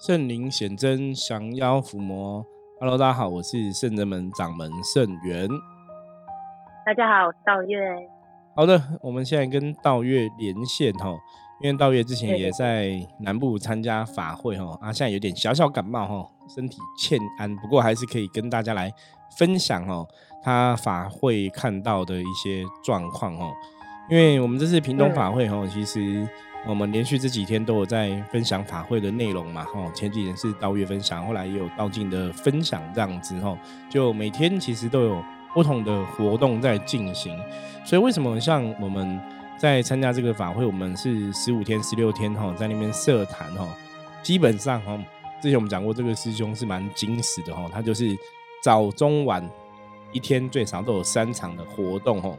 圣灵显真，降妖伏魔。Hello，大家好，我是圣人门掌门圣元。大家好，我是道月。好的，我们现在跟道月连线哈，因为道月之前也在南部参加法会哈，啊，现在有点小小感冒哈，身体欠安，不过还是可以跟大家来分享哦，他法会看到的一些状况哦。因为我们这次屏东法会哈，其实我们连续这几天都有在分享法会的内容嘛哈。前几天是道月分享，后来也有道静的分享这样子哈。就每天其实都有不同的活动在进行，所以为什么像我们在参加这个法会，我们是十五天、十六天哈，在那边设坛哈，基本上哈，之前我们讲过，这个师兄是蛮精实的哈，他就是早中晚一天最少都有三场的活动哈。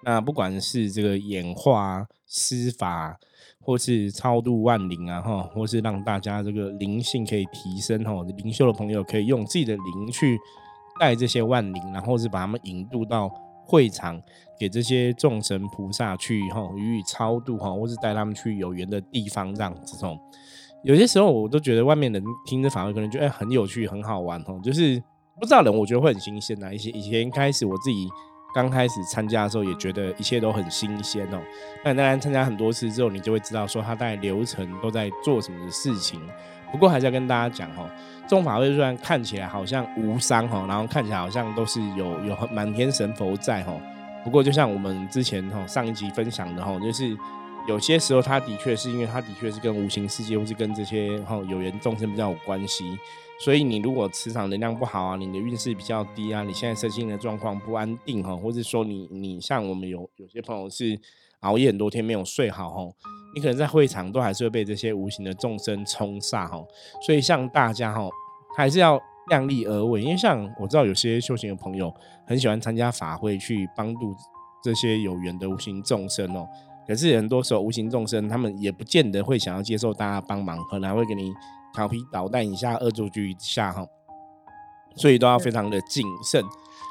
那不管是这个演化、施法，或是超度万灵啊，哈，或是让大家这个灵性可以提升，哈，灵修的朋友可以用自己的灵去带这些万灵，然后是把他们引渡到会场，给这些众神菩萨去，哈，予以超度，哈，或是带他们去有缘的地方，这样子，哦。有些时候我都觉得外面人听着反而可能觉得很有趣、很好玩，哦，就是不知道人，我觉得会很新鲜啊。一些以前开始我自己。刚开始参加的时候也觉得一切都很新鲜哦。那当然参加很多次之后，你就会知道说他在流程都在做什么的事情。不过还是要跟大家讲哦，众法会虽然看起来好像无伤哈，然后看起来好像都是有有 满天神佛在哈。不过就像我们之前哈上一集分享的哈，就是有些时候他的确是因为他的确是跟无形世界或是跟这些哈有缘众生比较有关系。所以你如果磁场能量不好啊，你的运势比较低啊，你现在身心的状况不安定哈，或者说你你像我们有有些朋友是熬夜很多天没有睡好哈，你可能在会场都还是会被这些无形的众生冲煞哈。所以像大家哈，还是要量力而为，因为像我知道有些修行的朋友很喜欢参加法会去帮助这些有缘的无形众生哦，可是很多时候无形众生他们也不见得会想要接受大家帮忙，可能还会给你。调皮捣蛋一下，恶作剧一下哈，所以都要非常的谨慎。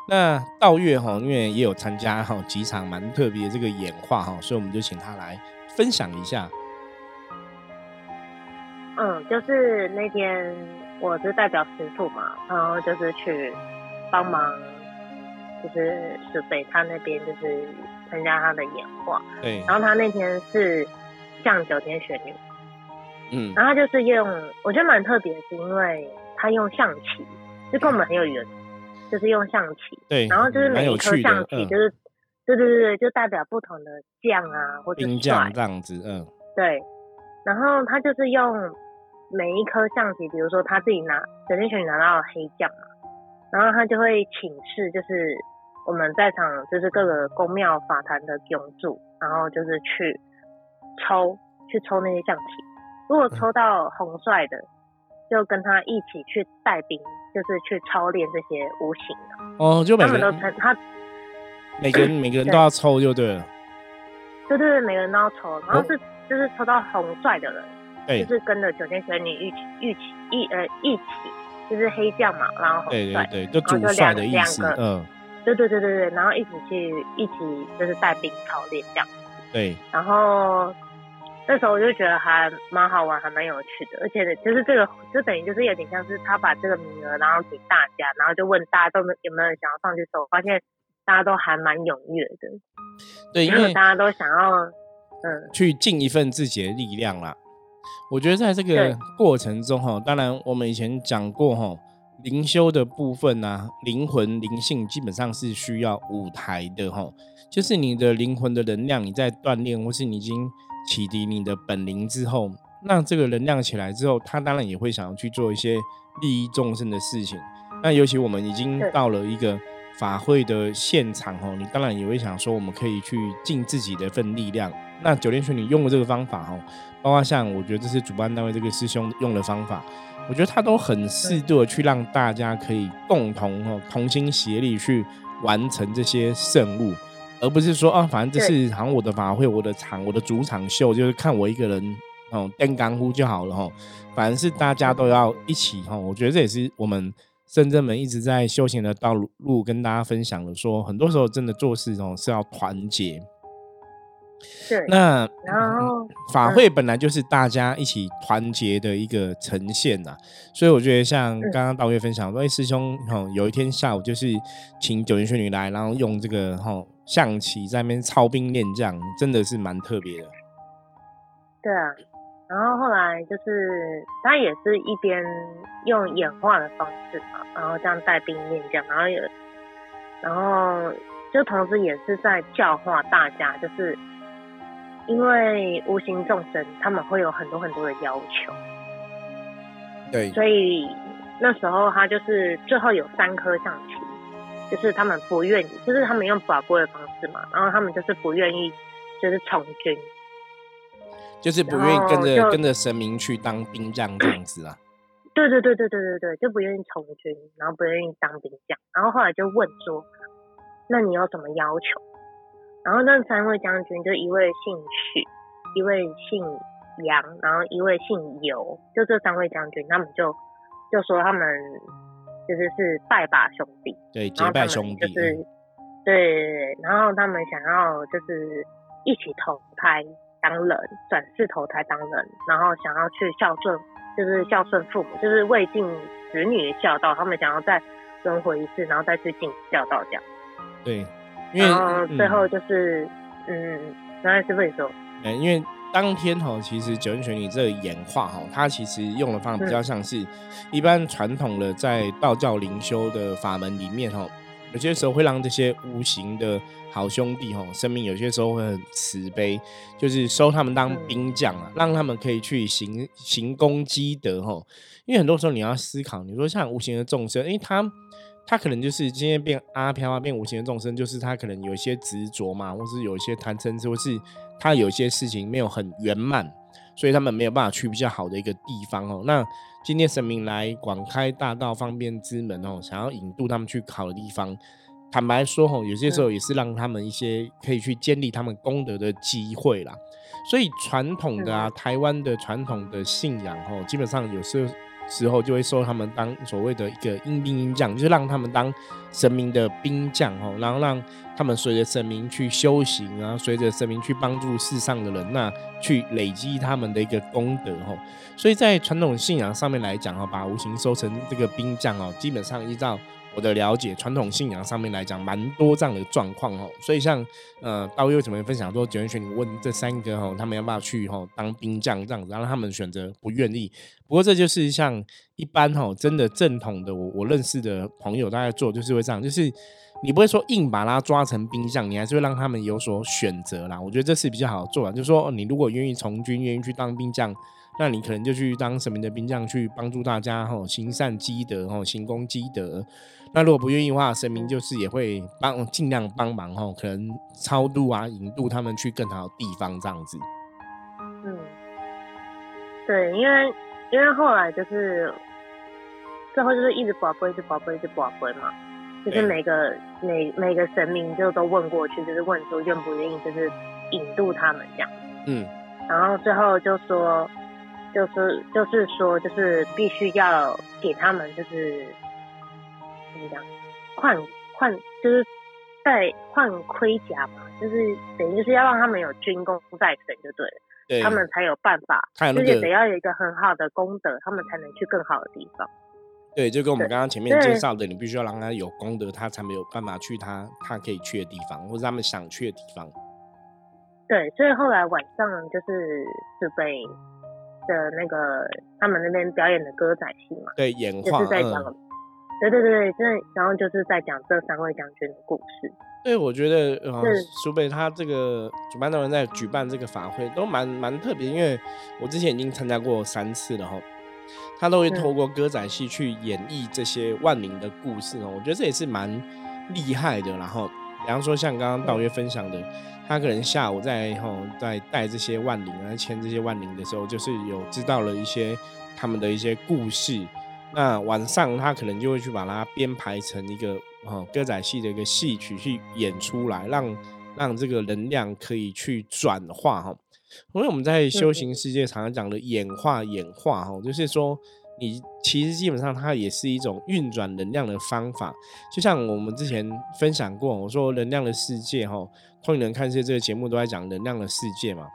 那道月哈，因为也有参加哈几场蛮特别这个演化哈，所以我们就请他来分享一下。嗯，就是那天我是代表师傅嘛，然后就是去帮忙，就是是北他那边就是参加他的演化。对。然后他那天是降九天玄女。嗯，然后他就是用，我觉得蛮特别，是因为他用象棋，就跟我们很有缘，就是用象棋。对，然后就是每一颗象棋，就是，对对对对，就代表不同的将啊，或者将这样子，嗯，对。然后他就是用每一颗象棋，比如说他自己拿九天选拿到黑将嘛，然后他就会请示，就是我们在场就是各个宫庙法坛的永主，然后就是去抽，去抽那些象棋。如果抽到红帅的，就跟他一起去带兵，就是去操练这些无形的。哦，就每个人都称他，每个人 每个人都要抽就对了。对对对，每个人都要抽，然后是就是抽到红帅的人，就是跟着九天玄女一起一起一呃一起，就是黑将嘛，然后红帅，对对对，就主帅的意思，嗯，对对对对对，然后一起去一起就是带兵操练这样。对，然后。那时候我就觉得还蛮好玩，还蛮有趣的，而且就是这个，就等于就是有点像是他把这个名额，然后给大家，然后就问大家都有没有人想要上去抽，发现大家都还蛮踊跃的。对，因为大家都想要，嗯，去尽一份自己的力量啦。我觉得在这个过程中哈，当然我们以前讲过哈，灵修的部分啊，灵魂灵性基本上是需要舞台的哈，就是你的灵魂的能量你在锻炼，或是你已经。启迪你的本灵之后，那这个能量起来之后，他当然也会想要去做一些利益众生的事情。那尤其我们已经到了一个法会的现场哦，你当然也会想说，我们可以去尽自己的一份力量。那九天玄女用的这个方法哦，包括像我觉得这是主办单位这个师兄用的方法，我觉得他都很适度的去让大家可以共同哦同心协力去完成这些圣物。而不是说啊，反正这是好像我的法会，我的场，我的主场秀，就是看我一个人哦，登干呼就好了哈。反正是大家都要一起哈。我觉得这也是我们深圳们一直在修行的道路跟大家分享了，说很多时候真的做事哦是要团结。对，那然后法会本来就是大家一起团结的一个呈现呐，所以我觉得像刚刚道月分享说，哎，师兄哈，有一天下午就是请九元玄女来，然后用这个哈象棋在那边操兵练将，真的是蛮特别的。对啊，然后后来就是他也是一边用演化的方式嘛，然后这样带兵练将，然后也，然后就同时也是在教化大家，就是。因为无形众生他们会有很多很多的要求，对，所以那时候他就是最后有三颗象棋，就是他们不愿意，就是他们用法规的方式嘛，然后他们就是不愿意，就是从军，就是不愿意跟着跟着神明去当兵将这样子啊。对对对对对对对，就不愿意从军，然后不愿意当兵将，然后后来就问说，那你有什么要求？然后那三位将军就一位姓许，一位姓杨，然后一位姓尤，就这三位将军，他们就就说他们就是是拜把兄弟，对，结拜兄弟，就是对，然后他们想要就是一起投胎当人，转世投胎当人，然后想要去孝顺，就是孝顺父母，就是未尽子女的孝道，他们想要再轮回一次，然后再去尽孝道这样，对。然后最后就是，嗯，原来是为什么？嗯，因为当天哈，其实九阴玄女这个演化哈，它其实用的方法比较像是，一般传统的在道教灵修的法门里面哈，有些时候会让这些无形的好兄弟吼，生命有些时候会很慈悲，就是收他们当兵将啊，让他们可以去行行功积德吼。因为很多时候你要思考，你说像无形的众生，因为他。他可能就是今天变阿飘啊，变无形的众生，就是他可能有一些执着嘛，或是有一些贪嗔痴，或是他有一些事情没有很圆满，所以他们没有办法去比较好的一个地方哦。那今天神明来广开大道，方便之门哦，想要引渡他们去好的地方。坦白说吼，有些时候也是让他们一些可以去建立他们功德的机会啦。所以传统的啊，台湾的传统的信仰哦，基本上有时候。时候就会收他们当所谓的一个阴兵阴将，就是让他们当神明的兵将哦，然后让他们随着神明去修行然后，随着神明去帮助世上的人，那去累积他们的一个功德哦。所以在传统信仰上面来讲哦，把无形收成这个兵将哦，基本上依照。我的了解，传统信仰上面来讲，蛮多这样的状况哦。所以像呃，道友怎么分享说，九元玄女问这三个哦，他们要不要去哈当兵将这样子，然后他们选择不愿意。不过这就是像一般哈，真的正统的我我认识的朋友大概做就是会这样，就是你不会说硬把他抓成兵将，你还是会让他们有所选择啦。我觉得这是比较好做法，就是说你如果愿意从军，愿意去当兵将。那你可能就去当什么的兵将，去帮助大家吼行善积德吼行功积德。那如果不愿意的话，神明就是也会帮尽量帮忙吼，可能超度啊引渡他们去更好的地方这样子。嗯，对，因为因为后来就是最后就是一直宝贝，一直宝贝，一直宝贝嘛，就是每个每每个神明就都问过去，就是问说愿不愿意，就是引渡他们这样。嗯，然后最后就说。就是就是说，就是必须要给他们，就是怎么讲，换换，就是在换盔甲嘛，就是等于就是要让他们有军功在身，就对了，他们才有办法，而且得要有一个很好的功德，他们才能去更好的地方。对，就跟我们刚刚前面介绍的，你必须要让他有功德，他才没有办法去他他可以去的地方，或者他们想去的地方。对，所以后来晚上就是是被。的那个他们那边表演的歌仔戏嘛，对，演化，就是在讲，对对对对，然后就是在讲这三位将军的故事。对，我觉得呃，苏北他这个主办的人在举办这个法会都蛮蛮特别，因为我之前已经参加过三次了哈，他都会透过歌仔戏去演绎这些万灵的故事哦，我觉得这也是蛮厉害的。然后，比方说像刚刚道约分享的。他可能下午在吼在带这些万灵啊签这些万灵的时候，就是有知道了一些他们的一些故事。那晚上他可能就会去把它编排成一个哦歌仔戏的一个戏曲去演出来，让让这个能量可以去转化哈。因为我们在修行世界常常讲的演化演化哈，就是说你其实基本上它也是一种运转能量的方法。就像我们之前分享过，我说能量的世界哈，通灵人看世界这个节目都在讲能量的世界嘛。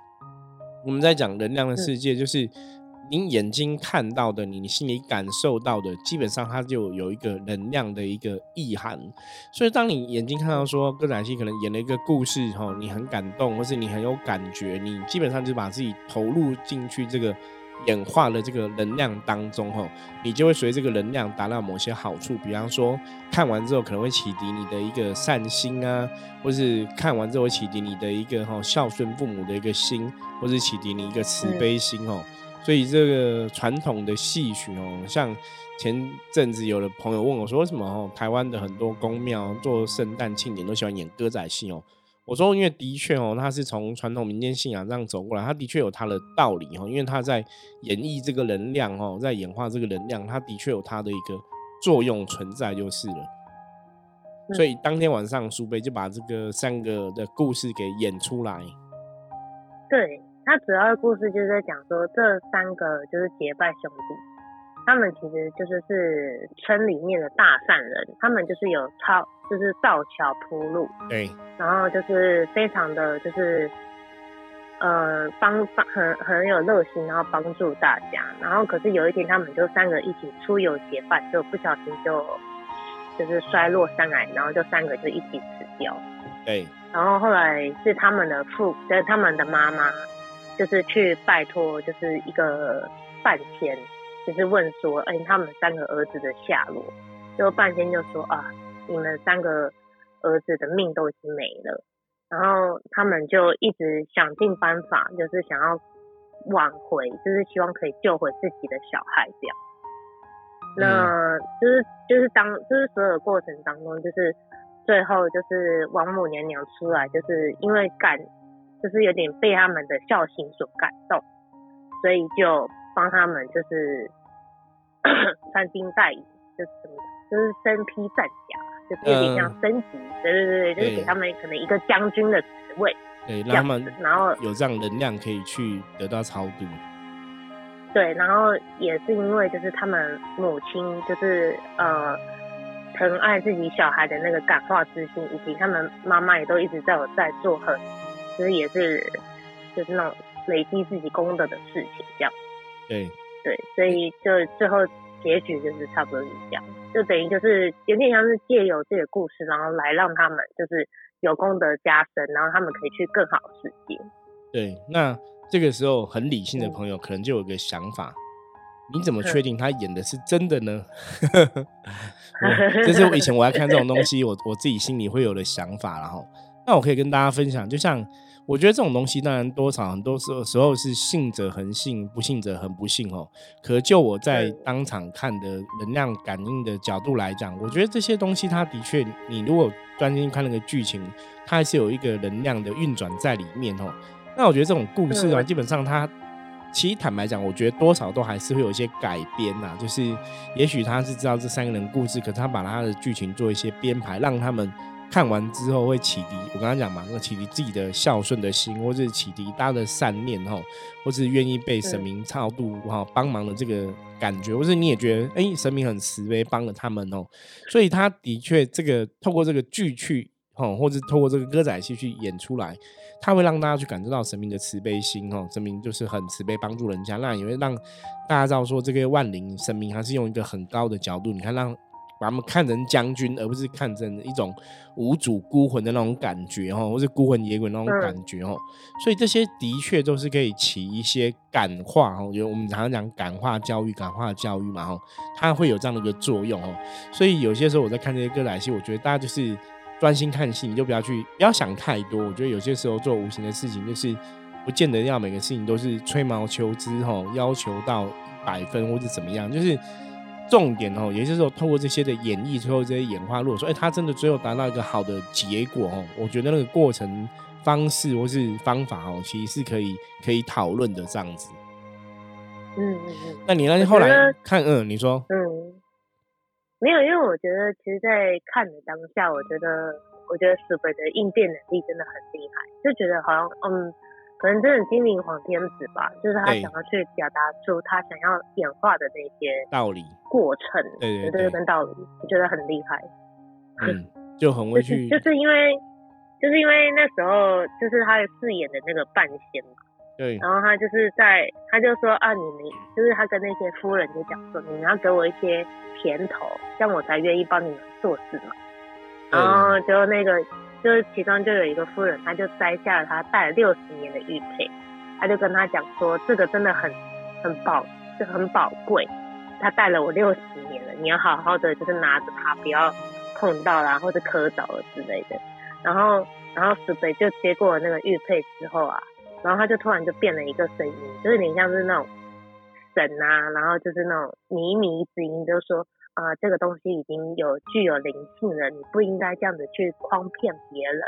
我们在讲能量的世界，就是你眼睛看到的，你你心里感受到的，基本上它就有一个能量的一个意涵。所以，当你眼睛看到说歌仔戏可能演了一个故事哈，你很感动，或是你很有感觉，你基本上就把自己投入进去这个。演化的这个能量当中，哈，你就会随这个能量达到某些好处。比方说，看完之后可能会启迪你的一个善心啊，或是看完之后启迪你的一个哈孝顺父母的一个心，或是启迪你一个慈悲心哦。所以这个传统的戏曲哦，像前阵子有的朋友问我说，为什么哦台湾的很多宫庙做圣诞庆典都喜欢演歌仔戏哦？我说，因为的确哦，他是从传统民间信仰这样走过来，他的确有他的道理哦。因为他在演绎这个能量哦，在演化这个能量，他的确有他的一个作用存在就是了。所以当天晚上，苏贝就把这个三个的故事给演出来。对他主要的故事就是在讲说，这三个就是结拜兄弟。他们其实就是是村里面的大善人，他们就是有超就是造桥铺路，对，然后就是非常的就是呃帮帮很很有热心，然后帮助大家。然后可是有一天，他们就三个一起出游结伴，就不小心就就是摔落山崖，然后就三个就一起死掉。对，然后后来是他们的父，就是他们的妈妈，就是去拜托，就是一个半天。就是问说，哎，他们三个儿子的下落，就半天就说啊，你们三个儿子的命都已经没了，然后他们就一直想尽办法，就是想要挽回，就是希望可以救回自己的小孩这样。那就是就是当就是所有过程当中，就是最后就是王母娘娘出来，就是因为感，就是有点被他们的孝心所感动，所以就帮他们就是。穿金戴银，就是什么，就是身披战甲，就是有点像升级，对对对对，就是给他们可能一个将军的职位，对，让他们然后有这样能量可以去得到超度。对，然后也是因为就是他们母亲就是呃疼爱自己小孩的那个感化之心，以及他们妈妈也都一直在有在做很，其实也是就是那种累积自己功德的事情，这样。对。对，所以就最后结局就是差不多是这样，就等于就是有点像是借由这个故事，然后来让他们就是有功德加深，然后他们可以去更好的世界。对，那这个时候很理性的朋友可能就有个想法：你怎么确定他演的是真的呢？这是我以前我要看这种东西，我我自己心里会有的想法，然后那我可以跟大家分享，就像。我觉得这种东西当然多少很多时候时候是信者恒信，不信者恒不信哦。可就我在当场看的能量感应的角度来讲，我觉得这些东西它的确，你如果专心看那个剧情，它还是有一个能量的运转在里面哦。那我觉得这种故事啊，基本上它其实坦白讲，我觉得多少都还是会有一些改编呐。就是也许他是知道这三个人故事，可是他把他的剧情做一些编排，让他们。看完之后会启迪，我刚刚讲嘛，那启迪自己的孝顺的心，或是启迪大家的善念哈，或是愿意被神明超度哈帮忙的这个感觉，或是你也觉得哎神明很慈悲帮了他们哦，所以他的确这个透过这个剧去哈，或者透过这个歌仔戏去演出来，他会让大家去感受到神明的慈悲心哦，神明就是很慈悲帮助人家，那也会让大家知道说这个万灵神明还是用一个很高的角度，你看让。把他们看成将军，而不是看成一种无主孤魂的那种感觉哈，或是孤魂野鬼那种感觉哈。所以这些的确都是可以起一些感化哈，就我们常常讲感化教育、感化教育嘛哈，它会有这样的一个作用哦。所以有些时候我在看这些歌仔戏，我觉得大家就是专心看戏，你就不要去不要想太多。我觉得有些时候做无形的事情，就是不见得要每个事情都是吹毛求疵哈，要求到百分或者怎么样，就是。重点哦，也就是说，透过这些的演绎，最后这些演化，如果说，哎，他真的最后达到一个好的结果哦，我觉得那个过程方式或是方法哦，其实是可以可以讨论的这样子。嗯嗯嗯。那你那后来看，嗯，你说，嗯，没有，因为我觉得，其实，在看的当下，我觉得，我觉得死鬼的应变能力真的很厉害，就觉得好像，嗯，可能真的精灵黄天子吧，就是他想要去表达出他想要演化的那些道理，过程，对对对对跟道理，我觉得很厉害。嗯，就很 会就是去，就是因为就是因为那时候就是他饰演的那个半仙嘛，对，然后他就是在他就说啊，你们就是他跟那些夫人就讲说，你们要给我一些甜头，这样我才愿意帮你们做事嘛。然后就那个就是其中就有一个夫人，她就摘下了她戴了六十年的玉佩，她就跟他讲说，这个真的很很宝，就很宝贵，她戴了我六十年了，你要好好的就是拿着它，不要碰到啦或者磕着了之类的。然后然后石北就接过了那个玉佩之后啊，然后他就突然就变了一个声音，就是有点像是那种神啊，然后就是那种靡靡之音，就说、呃这个东西已经有具有灵性了，你不应该这样子去诓骗别人，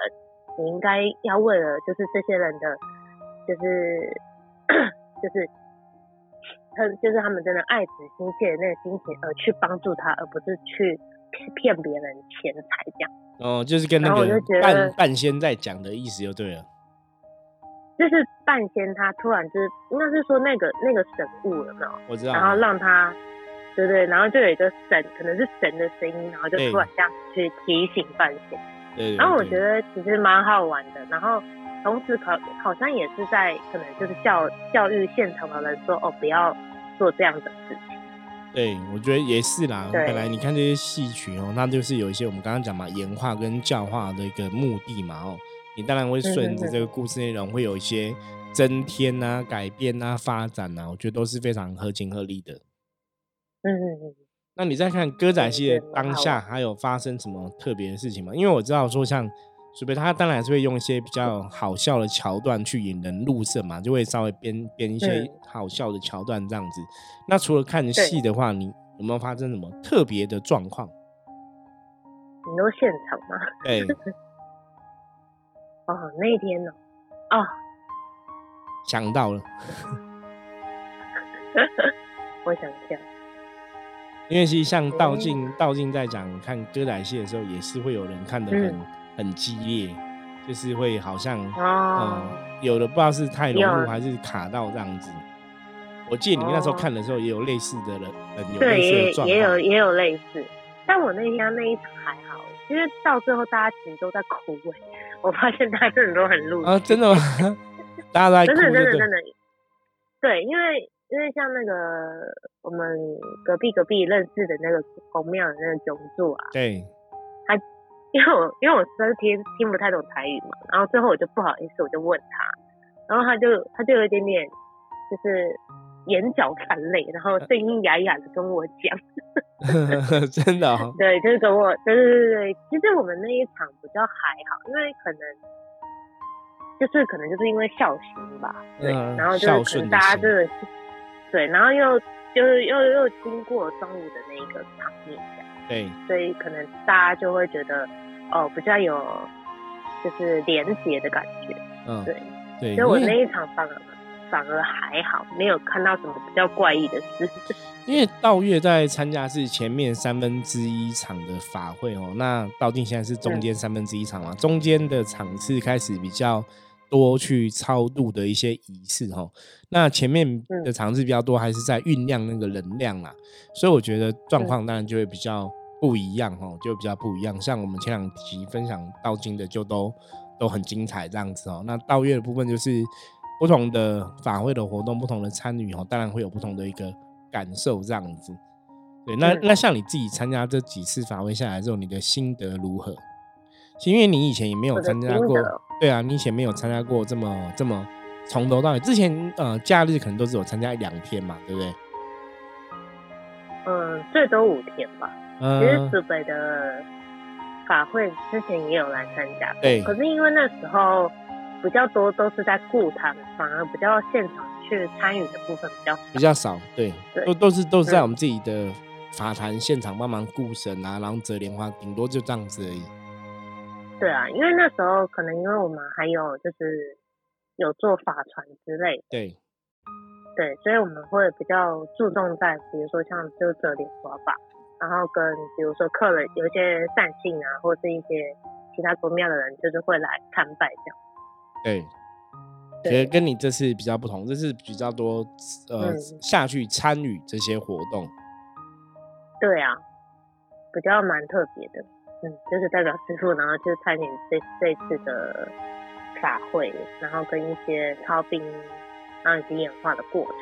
你应该要为了就是这些人的，就是 就是他就是他们真的爱子心切的那个心情而去帮助他，而不是去骗骗别人钱财这样。哦，就是跟那个半半仙在讲的意思就对了，就是半仙他突然就是应该是说那个那个神物了没有？我知道，然后让他，对对，然后就有一个神，可能是神的声音，然后就突然这样去提醒半仙。对对然后我觉得其实蛮好玩的，然后同时好好像也是在可能就是教教育现场的人说哦不要做这样的事情。对，我觉得也是啦。对本来你看这些戏曲哦，那就是有一些我们刚刚讲嘛，演化跟教化的一个目的嘛哦。你当然会顺着这个故事内容，会有一些增添啊、改变啊、发展啊，我觉得都是非常合情合理的。嗯嗯嗯，那你在看歌仔戏的当下，还有发生什么特别的事情吗？因为我知道说像苏北，他当然是会用一些比较好笑的桥段去引人入胜嘛，就会稍微编编一些嗯好笑的桥段这样子。那除了看戏的话，你有没有发生什么特别的状况？你说现场吗？对，哦，那天呢？哦，想到了，我想一下，因为其实像道嗯静，道静在讲看歌仔戏的时候，也是会有人看得很、嗯很激烈，就是会好像哦，嗯，有的不知道是太融入有还是卡到这样子。我记得你那时候哦看的时候也有类似的人，人有对，类似也的状况。也有也有类似，但我那天那一场还好，因为到最后大家其实都在哭哎，我发现大家真的都很入啊，真的吗？大家都在 哭，真的真的对真的，对，因为因为像那个我们隔壁隔壁认识的那个公庙的那个囧柱啊，对，他因为我因为我实在是听听不太懂台语嘛，然后最后我就不好意思，我就问他，然后他就他就有一点点就是眼角泛泪，然后声音哑哑的跟我讲，真的、哦，对，就是跟我，对对对对，其实我们那一场比较还好，因为可能就是可能就是因为孝心吧，对，嗯然后就是可能大家真的是 对，然后又就是又又经过中午的那一个场面。对，所以可能大家就会觉得哦比较有就是连结的感觉，嗯，对，对，所以我那一场反而反而还好，没有看到什么比较怪异的事。因为道月在参加是前面三分之一场的法会哦，那道静现在是中间三分之一场嘛，中间的场次开始比较多去超度的一些仪式哦，那前面的尝试比较多，还是在酝酿那个能量啦，所以我觉得状况当然就会比较不一样哦，就比较不一样。像我们前两集分享道经的就都都很精彩这样子哦，那道月的部分就是不同的法会的活动，不同的参与哦，当然会有不同的一个感受这样子。对，那、嗯那像你自己参加这几次法会下来之后，你的心得如何？因为你以前也没有参加过对啊，你以前没有参加过这么这么从头到尾。之前呃假日可能都只有参加一两天嘛，对不对？嗯，最多五天吧。其实嗯，祖北的法会之前也有来参加过，对可是因为那时候比较多都是在顾堂，反而比较现场去参与的部分比较少。比较少，对，对都都是都是在嗯我们自己的法坛现场帮忙顾神啊，然后折莲花，顶多就这样子而已。对啊，因为那时候可能因为我们还有就是有做法传之类的，对，对，所以我们会比较注重在比如说像就折莲花法，然后跟比如说客人有一些善信啊，或是一些其他公庙的人，就是会来参拜这样。对，觉得跟你这次比较不同，这次比较多呃下去参与这些活动。对啊，比较蛮特别的，嗯，就是代表师傅，然后去参与这这次的法会，然后跟一些超兵然后以及演化的过程。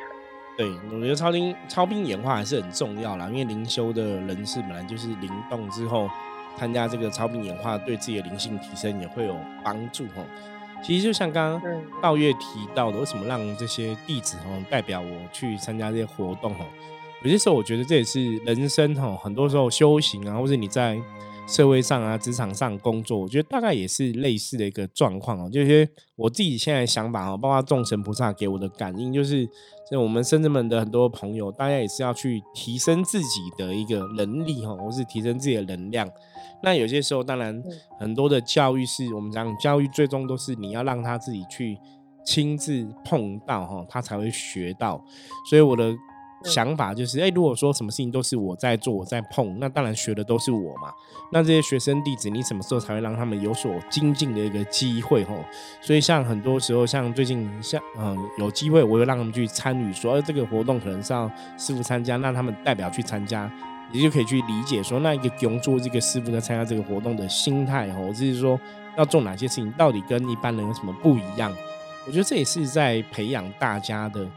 对，我觉得超兵超兵演化还是很重要啦，因为灵修的人士本来就是灵动之后参加这个超兵演化，对自己的灵性提升也会有帮助哦。其实就像刚刚道月提到的，为什么让这些弟子哦代表我去参加这些活动哦？有些时候我觉得这也是人生哦，很多时候修行啊，或者你在社会上啊、职场上工作，我觉得大概也是类似的一个状况哦。就是我自己现在想法哦，包括众神菩萨给我的感应，就是像我们深圳们的很多朋友，大家也是要去提升自己的一个能力哈，或是提升自己的能量。那有些时候，当然很多的教育是我们讲教育，最终都是你要让他自己去亲自碰到哈，他才会学到。所以我的想法就是，哎，如果说什么事情都是我在做，我在碰，那当然学的都是我嘛。那这些学生弟子，你什么时候才会让他们有所精进的一个机会吼？所以像很多时候，像最近像嗯有机会，我会让他们去参与，说这个活动可能是要师傅参加，那他们代表去参加。你就可以去理解说，那一个工作这个师傅在参加这个活动的心态哦，就是说要做哪些事情，到底跟一般人有什么不一样？我觉得这也是在培养大家的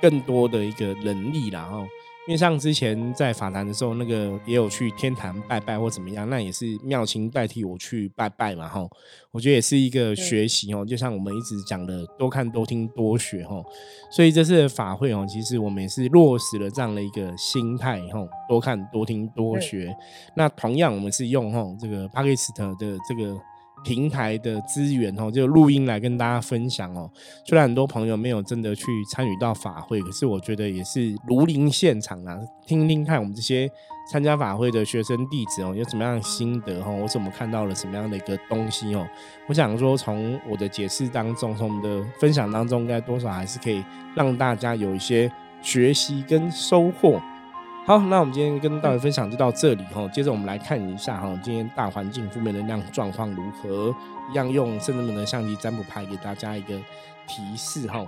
更多的一个能力啦，哦。因为像之前在法坛的时候，那个也有去天坛拜拜或怎么样，那也是妙清代替我去拜拜嘛，哈，我觉得也是一个学习哦，就像我们一直讲的，多看多听多学哈，所以这次的法会哦，其实我们也是落实了这样的一个心态哈，多看多听多学。那同样我们是用哈这个 p a k i s t 的这个。平台的资源哦，就录音来跟大家分享哦。虽然很多朋友没有真的去参与到法会，可是我觉得也是如临现场啊，听听看我们这些参加法会的学生弟子哦，有什么样的心得哦，我怎么看到了什么样的一个东西哦。我想说，从我的解释当中，从我们的分享当中，应该多少还是可以让大家有一些学习跟收获。好，那我们今天跟大家分享就到这里哈。接着我们来看一下哈，今天大环境负面能量状况如何？一样用圣人们的相机占卜牌给大家一个提示哈。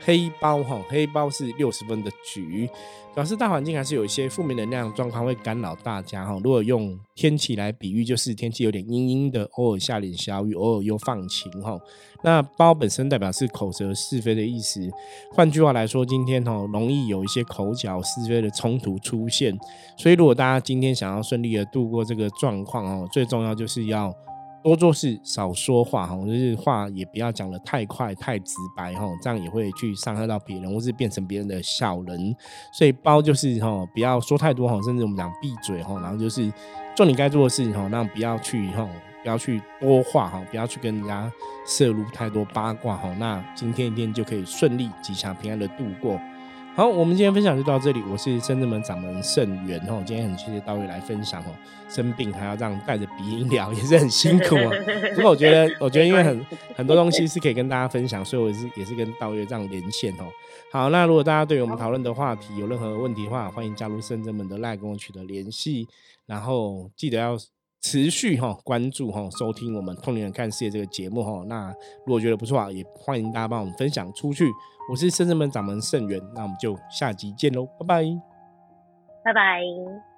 黑包哈，黑包是六十分的局，表示大环境还是有一些负面能量状况会干扰大家哈。如果用天气来比喻，就是天气有点阴阴的，偶尔下点小雨，偶尔又放晴哈。那包本身代表是口舌是非的意思，换句话来说，今天哈容易有一些口角是非的冲突出现。所以如果大家今天想要顺利的度过这个状况哦，最重要就是要。多做事，少说话，哈，就是话也不要讲的太快、太直白，哈，这样也会去伤害到别人，或是变成别人的小人。所以包就是哈，不要说太多，哈，甚至我们讲闭嘴，哈，然后就是做你该做的事情，哈，那不要去，哈，不要去多话，哈，不要去跟人家摄入太多八卦，哈，那今天一天就可以顺利、吉祥、平安的度过。好，我们今天分享就到这里。我是深圳门掌门盛元哦，今天很谢谢道月来分享哦。生病还要这样带着鼻音聊，也是很辛苦啊。不过我觉得，我觉得因为很很多东西是可以跟大家分享，所以我是也是跟道月这样连线哦。好，那如果大家对于我们讨论的话题有任何问题的话，欢迎加入深圳门的赖跟我取得联系。然后记得要持续哈关注哈收听我们《通灵人看世界》这个节目哈。那如果觉得不错啊，也欢迎大家帮我们分享出去。我是深圳门掌门盛元，那我们就下集见喽，拜拜，拜拜。